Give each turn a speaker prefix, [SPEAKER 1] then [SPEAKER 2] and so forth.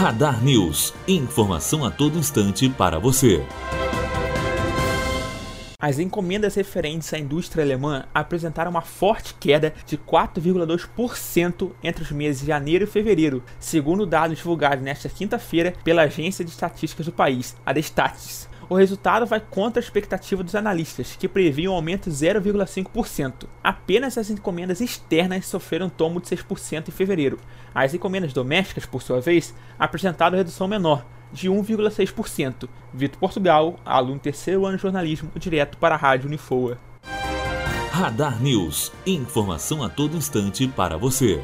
[SPEAKER 1] Radar News. Informação a todo instante para você.
[SPEAKER 2] As encomendas referentes à indústria alemã apresentaram uma forte queda de 4,2% entre os meses de janeiro e fevereiro, segundo dados divulgados nesta quinta-feira pela agência de estatísticas do país, a Destatis. O resultado vai contra a expectativa dos analistas, que previam um aumento de 0,5%. Apenas as encomendas externas sofreram um tombo de 6% em fevereiro. As encomendas domésticas, por sua vez, apresentaram redução menor, de 1,6%. Vitor Portugal, aluno terceiro ano de jornalismo, direto para a Rádio Unifoa.
[SPEAKER 1] Radar News. Informação a todo instante para você.